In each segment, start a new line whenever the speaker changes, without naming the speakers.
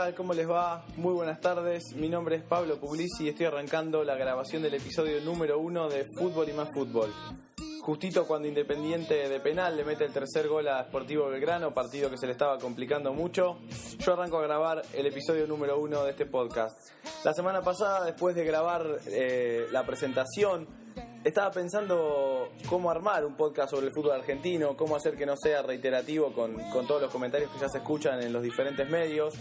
Tal? ¿Cómo les va? Muy buenas tardes. Mi nombre es Pablo Puglisi y estoy arrancando la grabación del episodio número uno de Fútbol y más Fútbol. Justito cuando Independiente de penal le mete el tercer gol a Sportivo Belgrano, partido que se le estaba complicando mucho, yo arranco a grabar el episodio número uno de este podcast. La semana pasada, después de grabar eh, la presentación, estaba pensando cómo armar un podcast sobre el fútbol argentino, cómo hacer que no sea reiterativo con, con todos los comentarios que ya se escuchan en los diferentes medios.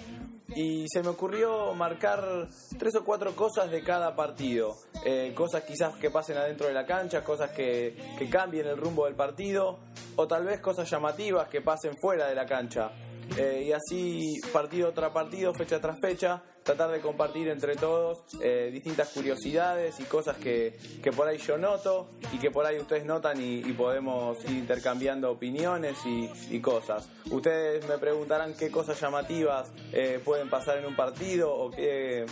Y se me ocurrió marcar tres o cuatro cosas de cada partido. Eh, cosas quizás que pasen adentro de la cancha, cosas que, que cambien el rumbo del partido, o tal vez cosas llamativas que pasen fuera de la cancha. Eh, y así partido tras partido, fecha tras fecha, tratar de compartir entre todos eh, distintas curiosidades y cosas que, que, por ahí yo noto y que por ahí ustedes notan y, podemos ir intercambiando opiniones y, cosas. Ustedes me preguntarán qué cosas llamativas eh, pueden pasar en un partido o qué,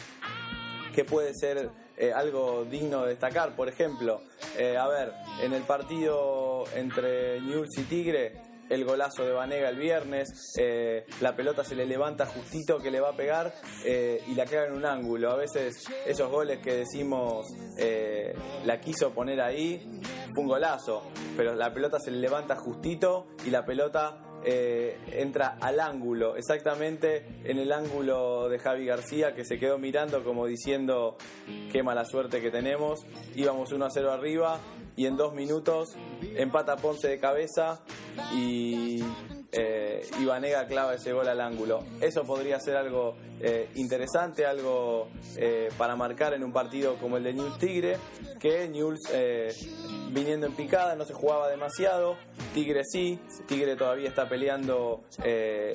qué puede ser eh, algo digno de destacar. Por ejemplo, a ver, en el partido entre Newell's y Tigre, el golazo de Vanega el viernes, eh, la pelota se le levanta justito que le va a pegar eh, y la queda en un ángulo. A veces esos goles que decimos eh, la quiso poner ahí, fue un golazo, pero la pelota se le levanta justito y la pelota eh, entra al ángulo, exactamente en el ángulo de Javi García que se quedó mirando como diciendo qué mala suerte que tenemos. Íbamos 1 a 0 arriba y en dos minutos empata Ponce de cabeza y eh, Ibanega clava ese gol al ángulo. Eso podría ser algo eh, interesante, algo eh, para marcar en un partido como el de Newell's Tigre, que Newell's viniendo en picada no se jugaba demasiado, Tigre sí, Tigre todavía está peleando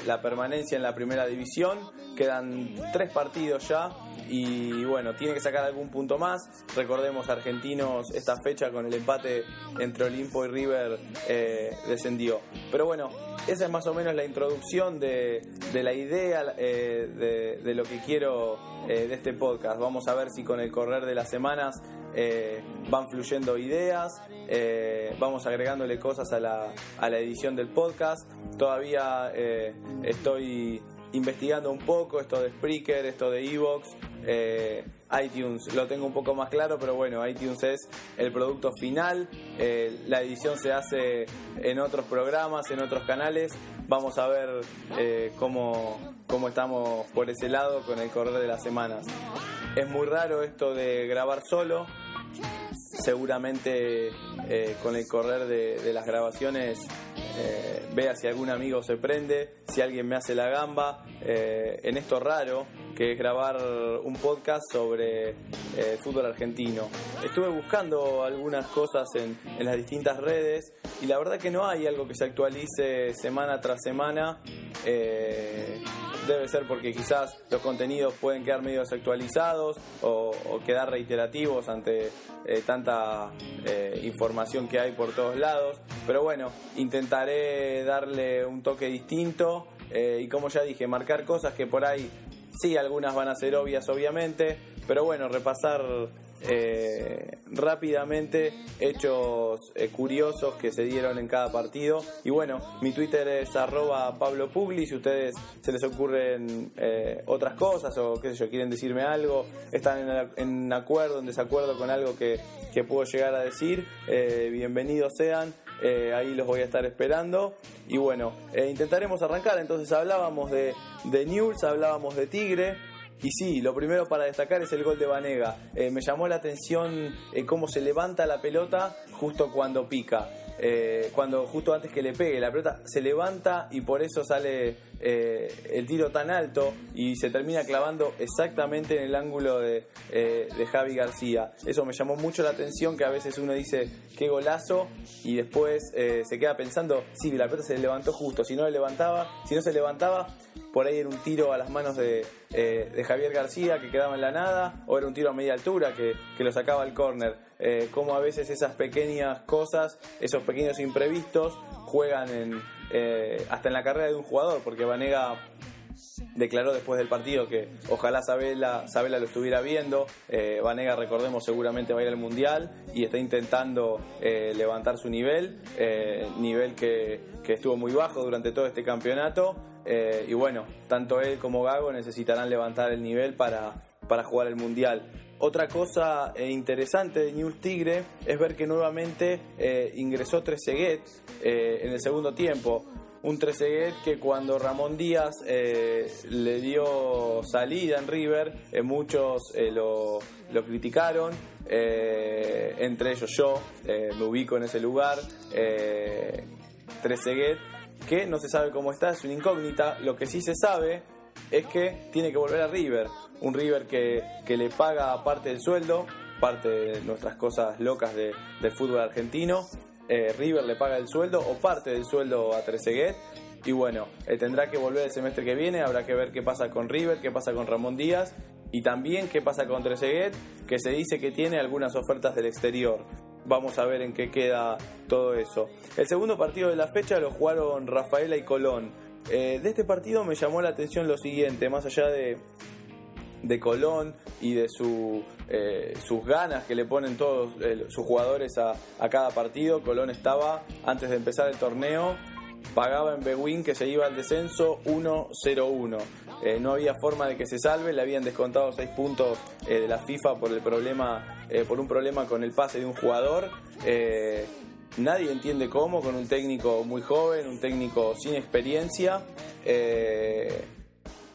la permanencia en la primera división, quedan tres partidos ya y bueno, tiene que sacar algún punto más. Recordemos, Argentinos esta fecha con el empate entre Olimpo y River eh, descendió. Pero bueno, esa es más o menos la introducción de, la idea eh, de, lo que quiero eh, de este podcast. Vamos a ver si con el correr de las semanas van fluyendo ideas, vamos agregándole cosas a la, a la edición del podcast. Todavía estoy investigando un poco esto de Spreaker, esto de Evox, eh, iTunes lo tengo un poco más claro, pero bueno, iTunes es el producto final, eh, la edición se hace en otros programas, en otros canales, vamos a ver eh, cómo, cómo estamos por ese lado con el correr de las semanas. Es muy raro esto de grabar solo, seguramente con el correr de, de las grabaciones vea si algún amigo se prende, si alguien me hace la gamba, en esto raro que es grabar un podcast sobre eh, fútbol argentino. Estuve buscando algunas cosas en, las distintas redes y la verdad que no hay algo que se actualice semana tras semana. debe ser porque quizás los contenidos pueden quedar medio desactualizados o, quedar reiterativos ante tanta información que hay por todos lados. Pero bueno, intentar intentaré darle un toque distinto eh, y como ya dije, marcar cosas que por ahí sí, algunas van a ser obvias obviamente, pero bueno, repasar eh, rápidamente hechos eh, curiosos que se dieron en cada partido. Y bueno, mi Twitter es arroba Pablo Pugli, si ustedes se les ocurren eh, otras cosas o qué sé yo, quieren decirme algo, están en, en acuerdo, en desacuerdo con algo que, que puedo llegar a decir, bienvenidos sean. Eh, ahí los voy a estar esperando. Y bueno, eh, intentaremos arrancar. Entonces hablábamos de, de News, hablábamos de Tigre. Y sí, lo primero para destacar es el gol de Vanega. Eh, me llamó la atención cómo se levanta la pelota justo cuando pica. Eh, cuando justo antes que le pegue la pelota se levanta y por eso sale eh, el tiro tan alto y se termina clavando exactamente en el ángulo de, eh, de, Javi García. Eso me llamó mucho la atención que a veces uno dice qué golazo y después se queda pensando, sí, la pelota se levantó justo, si no le levantaba, si no se levantaba por ahí era un tiro a las manos de, eh, Javier García que quedaba en la nada, o era un tiro a media altura que, lo sacaba al córner. Eh, como a veces esas pequeñas cosas, esos pequeños imprevistos, juegan en, eh, hasta en la carrera de un jugador, porque Vanega declaró después del partido que ojalá Sabela, Sabela lo estuviera viendo. Eh, Vanega, recordemos, seguramente va a ir al Mundial y está intentando levantar su nivel, nivel que, que, estuvo muy bajo durante todo este campeonato. Y bueno, tanto él como Gago necesitarán levantar el nivel para, para jugar el Mundial. Otra cosa interesante de News Tigre es ver que nuevamente ingresó Trezeguet en el segundo tiempo un Trezeguet que cuando Ramón Díaz eh, le dio salida en River, eh, muchos eh, lo, lo, criticaron, entre ellos yo, me ubico en ese lugar. Trezeguet, que no se sabe cómo está, es una incógnita. Lo que sí se sabe es que tiene que volver a River, un River que, que le paga parte del sueldo, parte de nuestras cosas locas de, fútbol argentino, eh, River le paga el sueldo o parte del sueldo a Trezeguet. Y bueno, eh, tendrá que volver el semestre que viene, habrá que ver qué pasa con River, qué pasa con Ramón Díaz y también qué pasa con Trezeguet, que se dice que tiene algunas ofertas del exterior. Vamos a ver en qué queda todo eso. El segundo partido de la fecha lo jugaron Rafaela y Colón. Eh, de este partido me llamó la atención lo siguiente, más allá de, de Colón y de su, eh, sus ganas que le ponen todos eh, sus jugadores a, cada partido. Colón estaba, antes de empezar el torneo, pagaba en Bewin que se iba al descenso 1-0-1. Eh, no había forma de que se salve, le habían descontado 6 puntos de la FIFA por, el problema, por un problema con el pase de un jugador. nadie entiende cómo, con un técnico muy joven, un técnico sin experiencia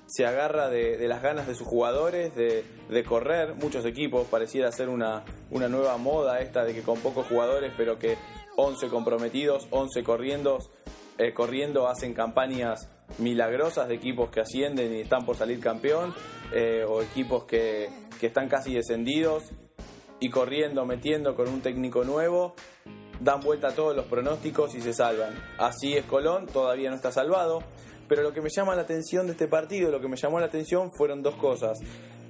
se agarra de, las ganas de sus jugadores, de, correr. Muchos equipos pareciera ser una, una nueva moda esta de que con pocos jugadores, pero que 11 comprometidos, 11 corriendo, eh, corriendo hacen campañas milagrosas de equipos que ascienden y están por salir campeón, eh, o equipos que, que están casi descendidos y corriendo, metiendo con un técnico nuevo, dan vuelta a todos los pronósticos y se salvan. Así es Colón, todavía no está salvado. Pero lo que me llama la atención de este partido, lo que me llamó la atención fueron dos cosas.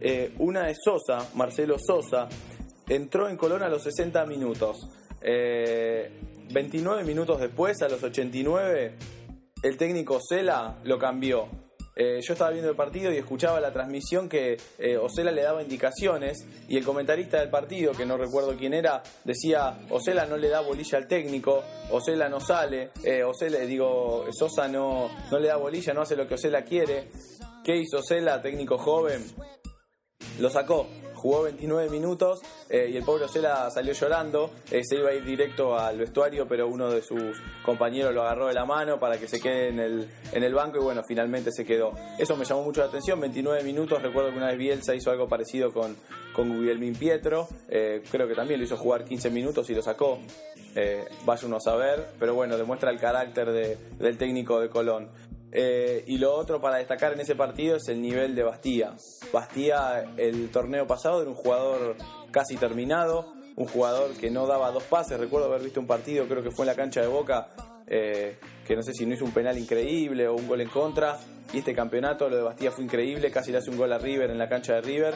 Eh, una es Sosa, Marcelo Sosa, entró en Colón a los 60 minutos. 29 eh, minutos después, a los 89, el técnico Cela lo cambió eh, yo estaba viendo el partido y escuchaba la transmisión que eh, Osela le daba indicaciones y el comentarista del partido, que no recuerdo quién era, decía, Osela no le da bolilla al técnico, Osela no sale, eh, Osela, digo, Sosa no, no le da bolilla, no hace lo que Osela quiere. ¿Qué hizo Osela, técnico joven? Lo sacó, jugó 29 minutos eh, y el pobre Ocela salió llorando. Eh, se iba a ir directo al vestuario, pero uno de sus compañeros lo agarró de la mano para que se quede en el, en el banco y bueno, finalmente se quedó. Eso me llamó mucho la atención, 29 minutos. Recuerdo que una vez Bielsa hizo algo parecido con, con Guglielmin Pietro. Eh, creo que también lo hizo jugar 15 minutos y lo sacó. vaya uno a saber, pero bueno, demuestra el carácter del técnico de Colón. Eh, y lo otro para destacar en ese partido es el nivel de Bastía. Bastía el torneo pasado era un jugador casi terminado, un jugador que no daba dos pases. Recuerdo haber visto un partido, creo que fue en la cancha de Boca, eh, que no sé si no hizo un penal increíble o un gol en contra. Y este campeonato, lo de Bastía fue increíble, casi le hace un gol a River en la cancha de River.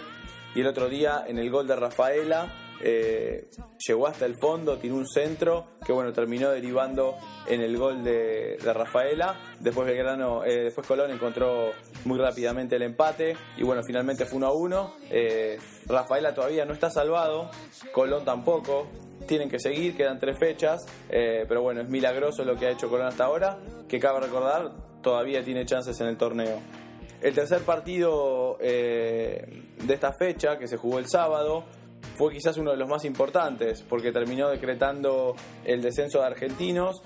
Y el otro día, en el gol de Rafaela, eh, llegó hasta el fondo, tiró un centro que bueno terminó derivando en el gol de, Rafaela. Después Belgrano, eh, después Colón encontró muy rápidamente el empate y bueno finalmente fue 1 a 1. Eh, Rafaela todavía no está salvado, Colón tampoco. Tienen que seguir, quedan tres fechas, pero bueno, es milagroso lo que ha hecho Colón hasta ahora, que cabe recordar, todavía tiene chances en el torneo. El tercer partido de esta fecha, que se jugó el sábado, fue quizás uno de los más importantes porque terminó decretando el descenso de argentinos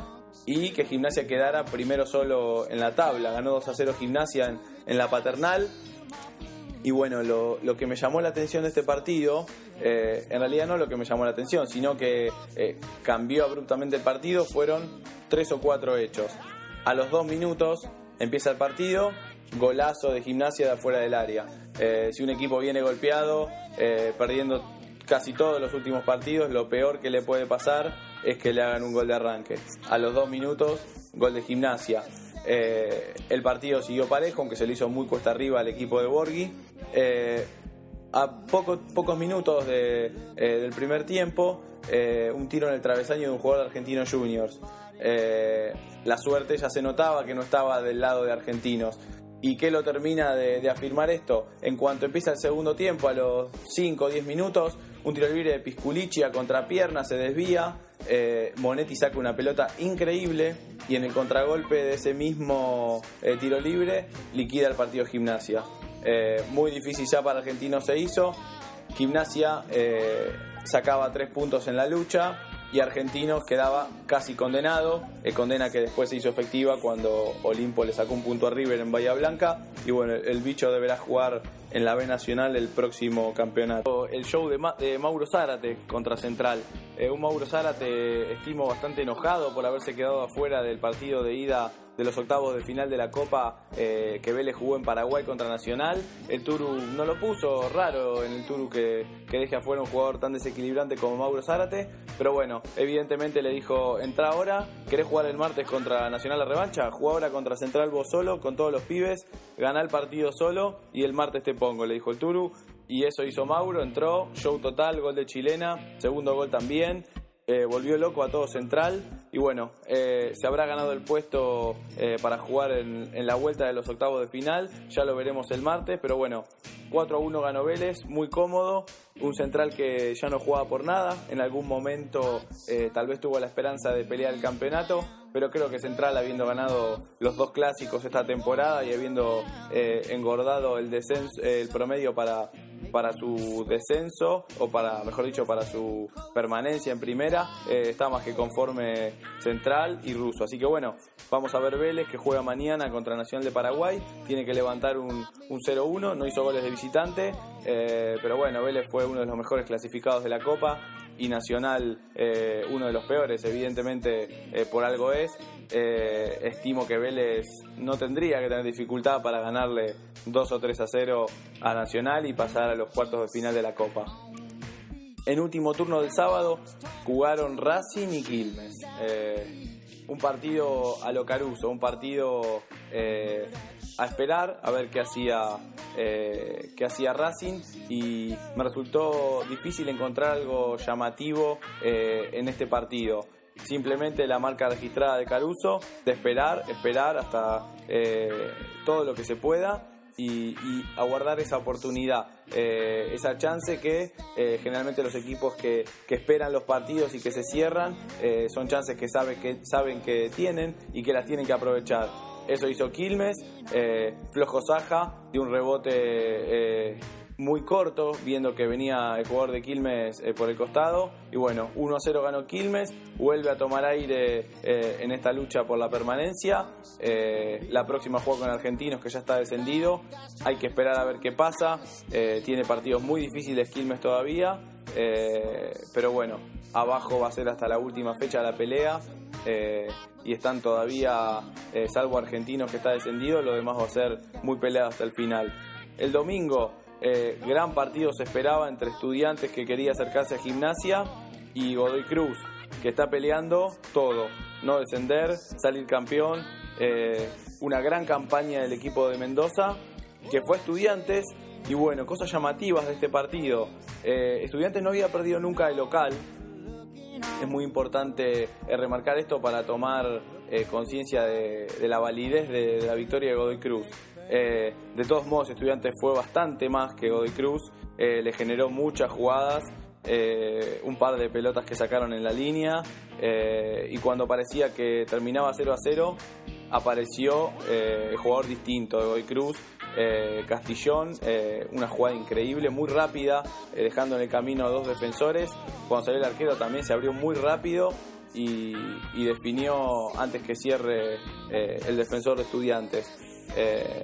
y que Gimnasia quedara primero solo en la tabla. Ganó 2 a 0 Gimnasia en, la paternal. Y bueno, lo, que me llamó la atención de este partido, eh, en realidad no lo que me llamó la atención, sino que eh, cambió abruptamente el partido, fueron tres o cuatro hechos. A los dos minutos empieza el partido, golazo de gimnasia de afuera del área. Eh, si un equipo viene golpeado, perdiendo casi todos los últimos partidos, lo peor que le puede pasar es que le hagan un gol de arranque. A los dos minutos, gol de gimnasia. el partido siguió parejo, aunque se le hizo muy cuesta arriba al equipo de Borghi. a pocos minutos del primer tiempo, un tiro en el travesaño de un jugador de Argentinos Juniors. la suerte ya se notaba que no estaba del lado de argentinos. ¿Y qué lo termina de, afirmar esto? En cuanto empieza el segundo tiempo, a los 5 o 10 minutos, un tiro libre de Pisculici a contrapierna se desvía. Eh, Monetti saca una pelota increíble y en el contragolpe de ese mismo eh, tiro libre liquida el partido Gimnasia. Eh, muy difícil ya para Argentino se hizo. Gimnasia sacaba tres puntos en la lucha y Argentinos quedaba casi condenado, eh, condena que después se hizo efectiva cuando Olimpo le sacó un punto a River en Bahía Blanca y bueno, el bicho deberá jugar en la B Nacional el próximo campeonato. El show de, Mauro Zárate contra Central. Eh, un Mauro Zárate estimo bastante enojado por haberse quedado afuera del partido de ida de los octavos de final de la Copa eh, que Vélez jugó en Paraguay contra Nacional. El Turu no lo puso, raro en el Turu que, que deje afuera un jugador tan desequilibrante como Mauro Zárate, pero bueno, evidentemente le dijo, entra ahora, ¿querés jugar el martes contra Nacional la revancha? Juega ahora contra Central vos solo, con todos los pibes, gana el partido solo y el martes te pongo, le dijo el Turu. Y eso hizo Mauro, entró, show total, gol de chilena, segundo gol también, eh, volvió loco a todo Central y bueno, eh, se habrá ganado el puesto eh, para jugar en, la vuelta de los octavos de final, ya lo veremos el martes, pero bueno, 4 a 1 ganó Vélez, muy cómodo, un Central que ya no jugaba por nada, en algún momento tal vez tuvo la esperanza de pelear el campeonato, pero creo que Central habiendo ganado los dos clásicos esta temporada y habiendo engordado el descenso, el promedio para para su descenso o para, mejor dicho, para su permanencia en primera, eh, está más que conforme Central y Ruso. Así que bueno, vamos a ver Vélez que juega mañana contra Nacional de Paraguay, tiene que levantar un, un 0-1, no hizo goles de visitante, eh, pero bueno, Vélez fue uno de los mejores clasificados de la Copa y Nacional eh, uno de los peores, evidentemente por algo es. estimo que Vélez no tendría que tener dificultad para ganarle 2 o 3 a 0 a Nacional y pasar a los cuartos de final de la Copa. En último turno del sábado jugaron Racing y Quilmes. Eh, un partido a lo Caruso, un partido eh, a esperar a ver qué hacía, eh, qué hacía Racing. Y me resultó difícil encontrar algo llamativo en este partido. Simplemente la marca registrada de Caruso, de esperar, esperar hasta todo lo que se pueda y, aguardar esa oportunidad, eh, esa chance que eh, generalmente los equipos que, esperan los partidos y que se cierran eh, son chances que, sabe, que saben que tienen y que las tienen que aprovechar. Eso hizo Quilmes, flojo Saja de un rebote muy corto, viendo que venía el jugador de Quilmes eh, por el costado. Y bueno, 1 0 ganó Quilmes, vuelve a tomar aire eh, en esta lucha por la permanencia. Eh, la próxima juega con Argentinos, que ya está descendido. Hay que esperar a ver qué pasa. tiene partidos muy difíciles Quilmes todavía. pero bueno, abajo va a ser hasta la última fecha la pelea. y están todavía, salvo Argentinos que está descendido, lo demás va a ser muy peleado hasta el final. El domingo eh, gran partido se esperaba entre estudiantes que quería acercarse a gimnasia y Godoy Cruz, que está peleando todo, no descender, salir campeón, eh, una gran campaña del equipo de Mendoza, que fue estudiantes, y bueno, cosas llamativas de este partido. Eh, estudiantes no había perdido nunca de local, es muy importante remarcar esto para tomar conciencia de, la validez de, de la victoria de Godoy Cruz. Eh, de todos modos, Estudiantes fue bastante más que Godoy Cruz, eh, le generó muchas jugadas, eh, un par de pelotas que sacaron en la línea y cuando parecía que terminaba 0 a 0, apareció el jugador distinto de Godoy Cruz, Castillón, una jugada increíble, muy rápida, dejando en el camino a dos defensores. Cuando salió el arquero también se abrió muy rápido y, y definió antes que cierre el defensor de estudiantes. Eh,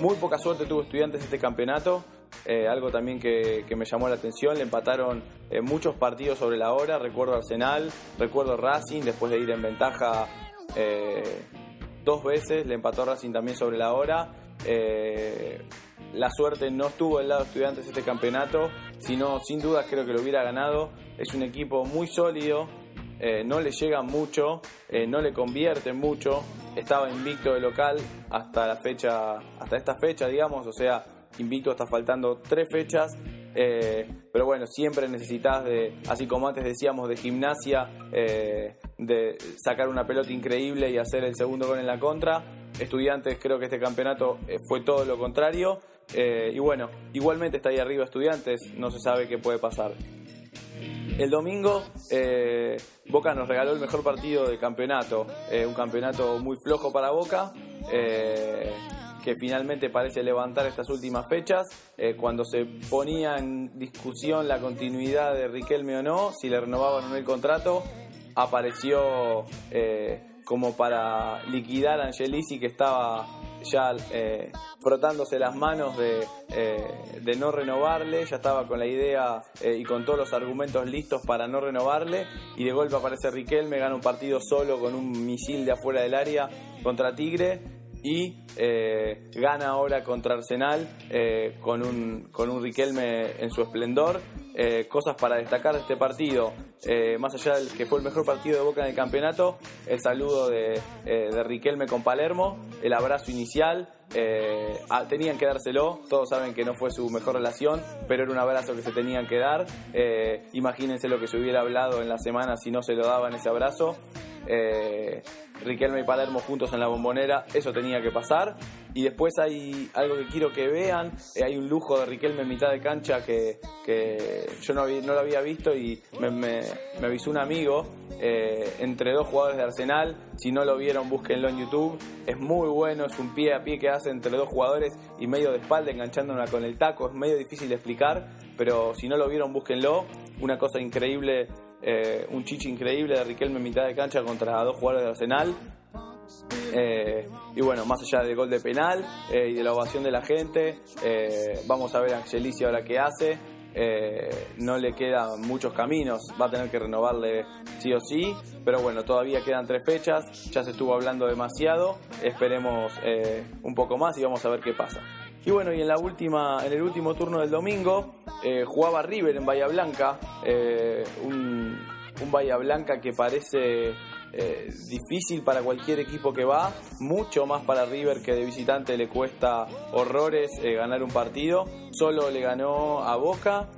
muy poca suerte tuvo estudiantes este campeonato. Eh, algo también que, me llamó la atención, le empataron eh, muchos partidos sobre la hora, recuerdo Arsenal, recuerdo Racing, después de ir en ventaja dos veces, le empató Racing también sobre la hora. la suerte no estuvo del lado de estudiantes este campeonato, sino sin duda creo que lo hubiera ganado. Es un equipo muy sólido, eh, no le llega mucho, eh, no le convierte mucho, estaba invicto de local hasta la fecha, hasta esta fecha, digamos, o sea, invicto está faltando tres fechas, eh, pero bueno, siempre necesitas de, así como antes decíamos, de gimnasia, de sacar una pelota increíble y hacer el segundo gol en la contra. Estudiantes creo que este campeonato fue todo lo contrario. y bueno, igualmente está ahí arriba Estudiantes, no se sabe qué puede pasar. El domingo eh, Boca nos regaló el mejor partido del campeonato, eh, un campeonato muy flojo para Boca, eh, que finalmente parece levantar estas últimas fechas, cuando se ponía en discusión la continuidad de Riquelme o no, si le renovaban o no el contrato, apareció como para liquidar a Angelisi que estaba ya eh, frotándose las manos de, eh, de, no renovarle, ya estaba con la idea eh, y con todos los argumentos listos para no renovarle. Y de golpe aparece Riquelme, gana un partido solo con un misil de afuera del área contra Tigre. Y gana ahora contra Arsenal con, un, con un Riquelme en su esplendor. Cosas para destacar de este partido, más allá del que fue el mejor partido de Boca en el campeonato, el saludo de, de Riquelme con Palermo, el abrazo inicial. Eh, tenían que dárselo, todos saben que no fue su mejor relación, pero era un abrazo que se tenían que dar. Eh, imagínense lo que se hubiera hablado en la semana si no se lo daban ese abrazo. Eh, Riquelme y Palermo juntos en la bombonera, eso tenía que pasar. Y después hay algo que quiero que vean, eh, hay un lujo de Riquelme en mitad de cancha que, yo no, lo había visto y me, me, avisó un amigo eh, entre dos jugadores de Arsenal. Si no lo vieron, búsquenlo en YouTube. Es muy bueno, es un pie a pie que hace entre dos jugadores y medio de espalda enganchándola con el taco. Es medio difícil de explicar, pero si no lo vieron, búsquenlo. Una cosa increíble eh, un chichi increíble de Riquelme en mitad de cancha contra dos jugadores de Arsenal. Eh, y bueno, más allá del gol de penal eh, y de la ovación de la gente, vamos a ver a Angelici ahora qué hace. no le quedan muchos caminos, va a tener que renovarle sí o sí, pero bueno, todavía quedan tres fechas, ya se estuvo hablando demasiado, esperemos un poco más y vamos a ver qué pasa. Y bueno, y en, la última, en el último turno del domingo eh, jugaba River en Bahía Blanca, eh, un, Bahía Blanca que parece eh, difícil para cualquier equipo que va, mucho más para River que de visitante le cuesta horrores ganar un partido, solo le ganó a Boca,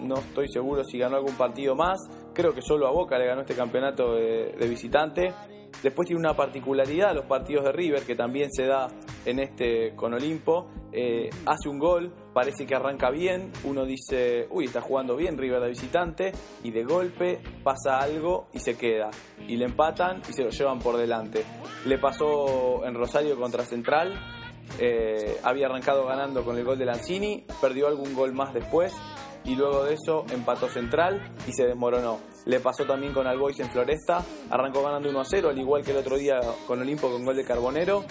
no estoy seguro si ganó algún partido más, creo que solo a Boca le ganó este campeonato de visitante. Después tiene una particularidad los partidos de River, que también se da en este con Olimpo. Eh, hace un gol, parece que arranca bien, uno dice, uy, está jugando bien River de visitante, y de golpe pasa algo y se queda. Y le empatan y se lo llevan por delante. Le pasó en Rosario contra Central, eh, había arrancado ganando con el gol de Lanzini, perdió algún gol más después y luego de eso empató Central y se desmoronó. Le pasó también con Albois en Floresta, arrancó ganando 1 a 0, al igual que el otro día con Olimpo con gol de Carbonero.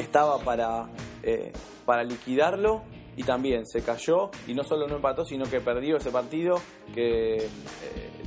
Estaba para, eh, para liquidarlo y también se cayó y no solo no empató, sino que perdió ese partido que eh,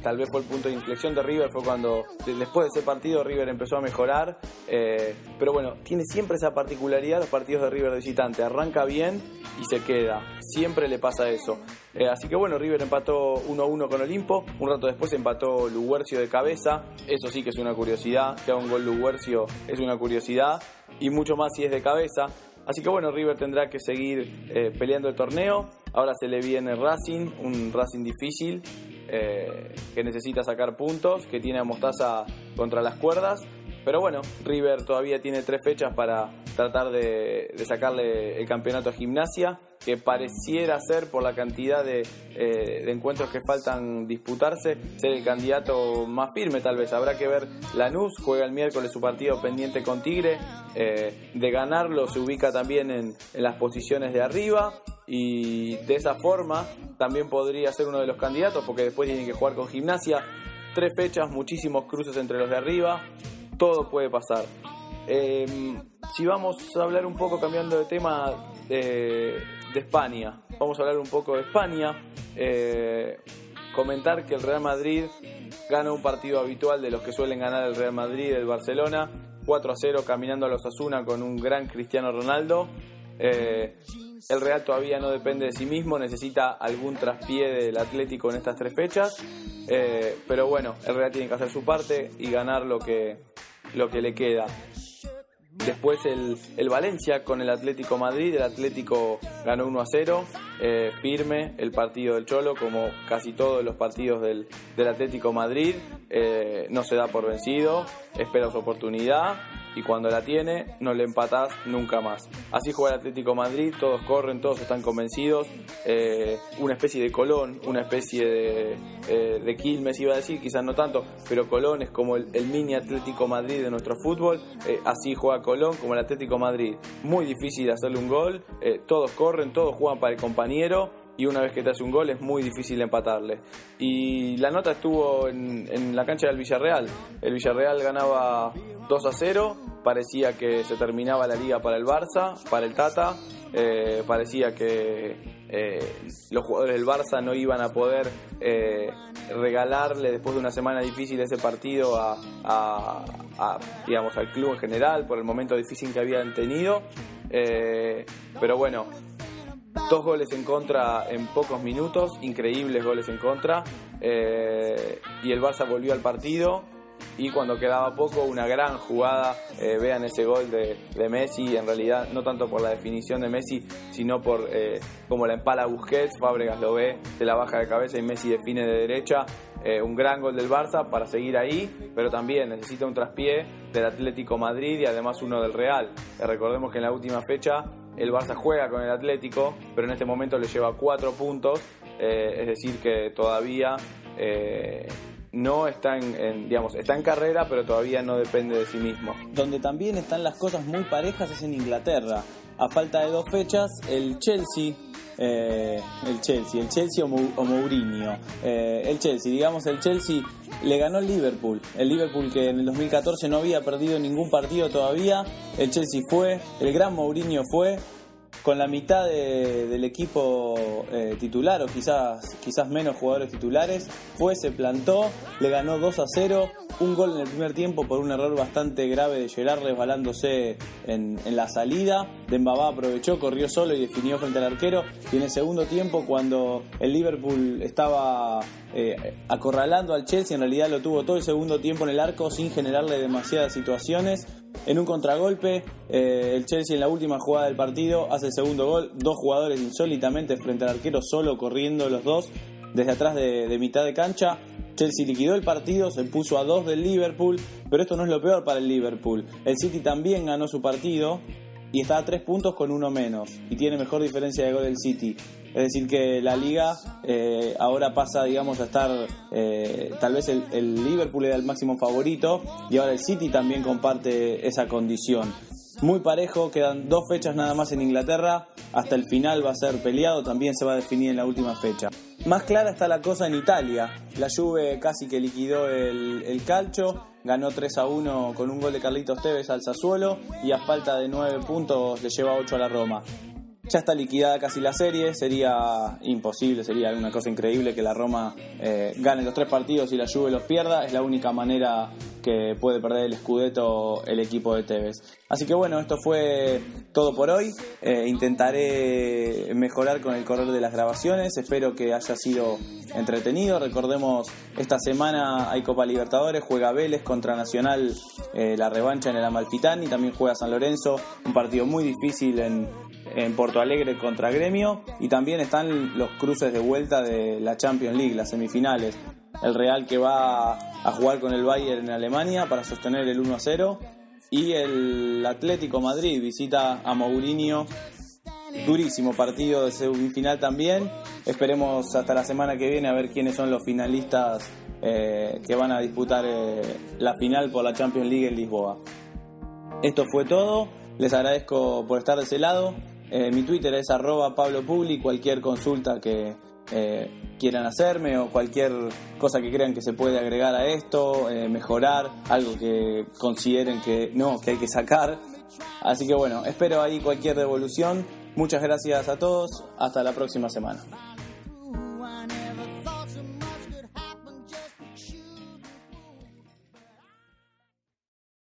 tal vez fue el punto de inflexión de River, fue cuando después de ese partido River empezó a mejorar, eh, pero bueno, tiene siempre esa particularidad los partidos de River visitante, arranca bien y se queda, siempre le pasa eso. Eh, así que bueno, River empató 1-1 con Olimpo, un rato después empató Luguercio de cabeza, eso sí que es una curiosidad, que haga un gol Luguercio es una curiosidad, y mucho más si es de cabeza. Así que bueno, River tendrá que seguir eh, peleando el torneo. Ahora se le viene Racing, un Racing difícil eh, que necesita sacar puntos, que tiene a Mostaza contra las cuerdas. Pero bueno, River todavía tiene tres fechas para tratar de, sacarle el campeonato a gimnasia, que pareciera ser, por la cantidad de, eh, de, encuentros que faltan disputarse, ser el candidato más firme tal vez. Habrá que ver Lanús, juega el miércoles su partido pendiente con Tigre, eh, de ganarlo se ubica también en las posiciones de arriba y de esa forma también podría ser uno de los candidatos porque después tienen que jugar con gimnasia. Tres fechas, muchísimos cruces entre los de arriba todo puede pasar. Em, si vamos a hablar un poco cambiando de tema de, España, vamos a hablar un poco de España, eh, comentar que el Real Madrid gana un partido habitual de los que suelen ganar el Real Madrid, el Barcelona, 4 a 0 caminando a los Asuna con un gran Cristiano Ronaldo. Eh,
El Real todavía no depende de sí mismo, necesita algún traspié del Atlético en estas tres fechas. Eh, pero bueno, el Real tiene que hacer su parte y ganar lo que, lo que le queda. Después el, el, Valencia con el Atlético Madrid. El Atlético ganó 1 a 0. Eh, firme el partido del Cholo, como casi todos los partidos del, del Atlético Madrid. Eh, no se da por vencido, espera su oportunidad y cuando la tiene no le empatás nunca más. Así juega el Atlético Madrid, todos corren, todos están convencidos, eh, una especie de Colón, una especie de, eh, de Quilmes iba a decir, quizás no tanto, pero Colón es como el, mini Atlético Madrid de nuestro fútbol, eh, así juega Colón como el Atlético Madrid. Muy difícil hacerle un gol, todos corren, todos juegan para el compañero y una vez que te hace un gol es muy difícil empatarle. Y la nota estuvo en, la cancha del Villarreal. El Villarreal ganaba 2 a 0, parecía que se terminaba la liga para el Barça, para el Tata, eh, parecía que eh, los jugadores del Barça no iban a poder eh, regalarle después de una semana difícil ese partido a, digamos, al club en general por el momento difícil que habían tenido. pero bueno, Dos goles en contra en pocos minutos, increíbles goles en contra. Eh, y el Barça volvió al partido. Y cuando quedaba poco, una gran jugada. Eh, vean ese gol de, Messi. En realidad, no tanto por la definición de Messi, sino por eh, como la empala Busquets. Fábregas lo ve, se la baja de cabeza y Messi define de derecha. Eh, un gran gol del Barça para seguir ahí, pero también necesita un traspié del Atlético Madrid y además uno del Real. recordemos que en la última fecha el Barça juega con el Atlético, pero en este momento le lleva cuatro puntos, eh, es decir que todavía eh, no está en, en, digamos, está en carrera, pero todavía no depende de sí mismo.
Donde también están las cosas muy parejas es en Inglaterra. A falta de dos fechas, el Chelsea eh, el Chelsea, el Chelsea o, Mourinho. Eh, el Chelsea, digamos, el Chelsea le ganó el Liverpool. El Liverpool que en el 2014 no había perdido ningún partido todavía. El Chelsea fue, el gran Mourinho fue. Con la mitad de, del equipo eh, titular o quizás, quizás menos jugadores titulares, fue, se plantó, le ganó 2 a 0, un gol en el primer tiempo por un error bastante grave de Gerard resbalándose en, en la salida. Dembabá aprovechó, corrió solo y definió frente al arquero. Y en el segundo tiempo, cuando el Liverpool estaba eh, acorralando al Chelsea, en realidad lo tuvo todo el segundo tiempo en el arco sin generarle demasiadas situaciones. En un contragolpe, eh, el Chelsea en la última jugada del partido hace el segundo gol, dos jugadores insólitamente frente al arquero solo corriendo los dos desde atrás de, de mitad de cancha. Chelsea liquidó el partido, se puso a dos del Liverpool, pero esto no es lo peor para el Liverpool. El City también ganó su partido y está a tres puntos con uno menos y tiene mejor diferencia de gol del City. Es decir, que la liga eh, ahora pasa, digamos, a estar, eh, tal vez el, Liverpool era el máximo favorito y ahora el City también comparte esa condición. Muy parejo, quedan dos fechas nada más en Inglaterra, hasta el final va a ser peleado, también se va a definir en la última fecha. Más clara está la cosa en Italia, la Juve casi que liquidó el, el calcio, ganó 3 a 1 con un gol de Carlitos Tevez al Sassuolo y a falta de 9 puntos le lleva 8 a la Roma. Ya está liquidada casi la serie, sería imposible, sería una cosa increíble que la Roma eh, gane los tres partidos y la Juve los pierda, es la única manera que puede perder el Scudetto el equipo de Tevez. Así que bueno, esto fue todo por hoy, eh, intentaré mejorar con el correr de las grabaciones, espero que haya sido entretenido, recordemos esta semana hay Copa Libertadores, juega Vélez contra Nacional eh, la revancha en el Amalfitani, también juega San Lorenzo, un partido muy difícil en, en Porto Alegre contra Gremio y también están los cruces de vuelta de la Champions League, las semifinales. El Real que va a jugar con el Bayern en Alemania para sostener el 1 a 0 y el Atlético Madrid visita a Mourinho. Durísimo partido de semifinal también. Esperemos hasta la semana que viene a ver quiénes son los finalistas eh, que van a disputar eh, la final por la Champions League en Lisboa. Esto fue todo. Les agradezco por estar de ese lado. Eh, mi Twitter es arroba Pablo Publi, cualquier consulta que eh, quieran hacerme o cualquier cosa que crean que se puede agregar a esto, eh, mejorar, algo que consideren que no, que hay que sacar. Así que bueno, espero ahí cualquier devolución. Muchas gracias a todos, hasta la próxima semana.